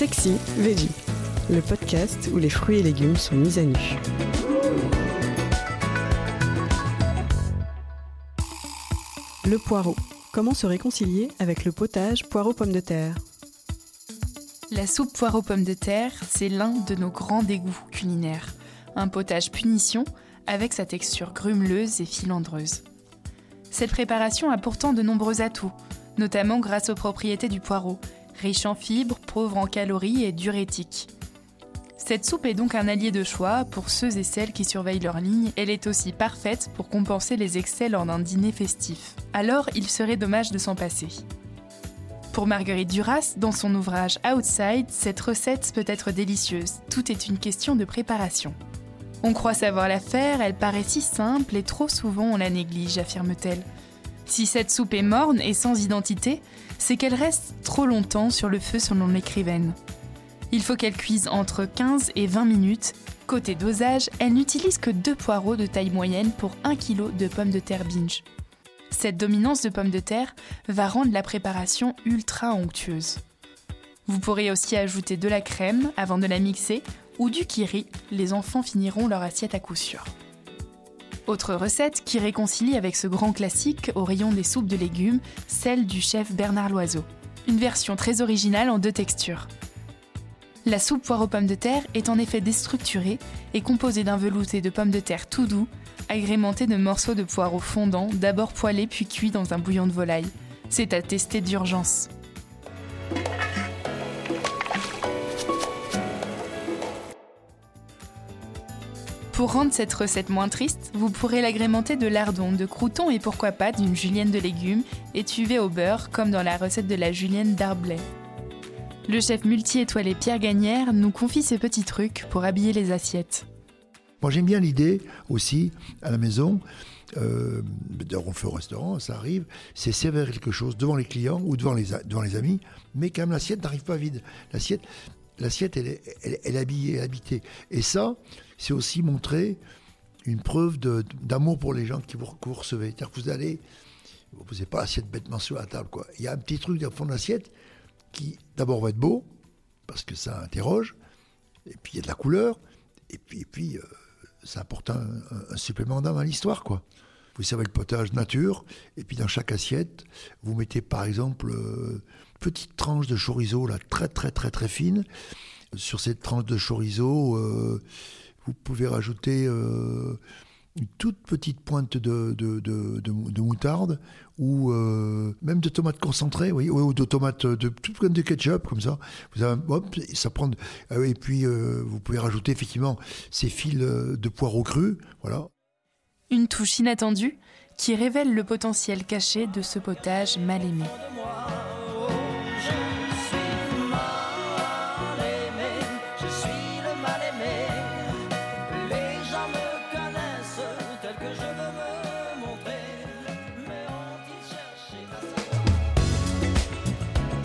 Sexy Veggie, le podcast où les fruits et légumes sont mis à nu. Le poireau. Comment se réconcilier avec le potage poireau-pomme de terre? La soupe poireau-pomme de terre, c'est l'un de nos grands dégoûts culinaires. Un potage punition avec sa texture grumeleuse et filandreuse. Cette préparation a pourtant de nombreux atouts, notamment grâce aux propriétés du poireau, riche en fibres, pauvre en calories et diurétique. Cette soupe est donc un allié de choix pour ceux et celles qui surveillent leur ligne. Elle est aussi parfaite pour compenser les excès lors d'un dîner festif. Alors, il serait dommage de s'en passer. Pour Marguerite Duras, dans son ouvrage Outside, cette recette peut être délicieuse. Tout est une question de préparation. On croit savoir la faire, elle paraît si simple et trop souvent on la néglige, affirme-t-elle. Si cette soupe est morne et sans identité, c'est qu'elle reste trop longtemps sur le feu selon l'écrivaine. Il faut qu'elle cuise entre 15 et 20 minutes. Côté dosage, elle n'utilise que deux poireaux de taille moyenne pour 1 kg de pommes de terre binge. Cette dominance de pommes de terre va rendre la préparation ultra onctueuse. Vous pourrez aussi ajouter de la crème avant de la mixer ou du kiri, les enfants finiront leur assiette à coup sûr. Autre recette qui réconcilie avec ce grand classique au rayon des soupes de légumes, celle du chef Bernard Loiseau. Une version très originale en deux textures. La soupe poire aux pommes de terre est en effet déstructurée et composée d'un velouté de pommes de terre tout doux, agrémenté de morceaux de poireaux fondants, d'abord poêlés puis cuits dans un bouillon de volaille. C'est à tester d'urgence. Pour rendre cette recette moins triste, vous pourrez l'agrémenter de lardons, de croutons et pourquoi pas d'une julienne de légumes étuvée au beurre comme dans la recette de la julienne d'Arblay. Le chef multi-étoilé Pierre Gagnère nous confie ces petits trucs pour habiller les assiettes. Moi j'aime bien l'idée aussi à la maison, euh, on fait au restaurant, ça arrive, c'est servir quelque chose devant les clients ou devant les, devant les amis, mais quand même l'assiette n'arrive pas vide. L'assiette, elle, elle, est habillée, habitée. Et ça, c'est aussi montrer une preuve d'amour pour les gens qui vous, que vous recevez. C'est-à-dire que vous allez, vous ne posez pas l'assiette bêtement sur la table. Quoi. Il y a un petit truc dans le fond de l'assiette qui, d'abord, va être beau, parce que ça interroge, et puis il y a de la couleur, et puis, euh, ça apporte un, supplément d'âme à l'histoire. Vous servez le potage nature, et puis dans chaque assiette, vous mettez par exemple euh, une petite tranche de chorizo, là, très très très très fine. Sur cette tranche de chorizo, euh, vous pouvez rajouter euh, une toute petite pointe de, de, de, de moutarde ou euh, même de tomates concentrées, oui, ou de tomates de tout comme de ketchup comme ça. Vous hop, ça prend. Euh, et puis euh, vous pouvez rajouter effectivement ces fils de poireaux crus, voilà. Une touche inattendue qui révèle le potentiel caché de ce potage mal aimé.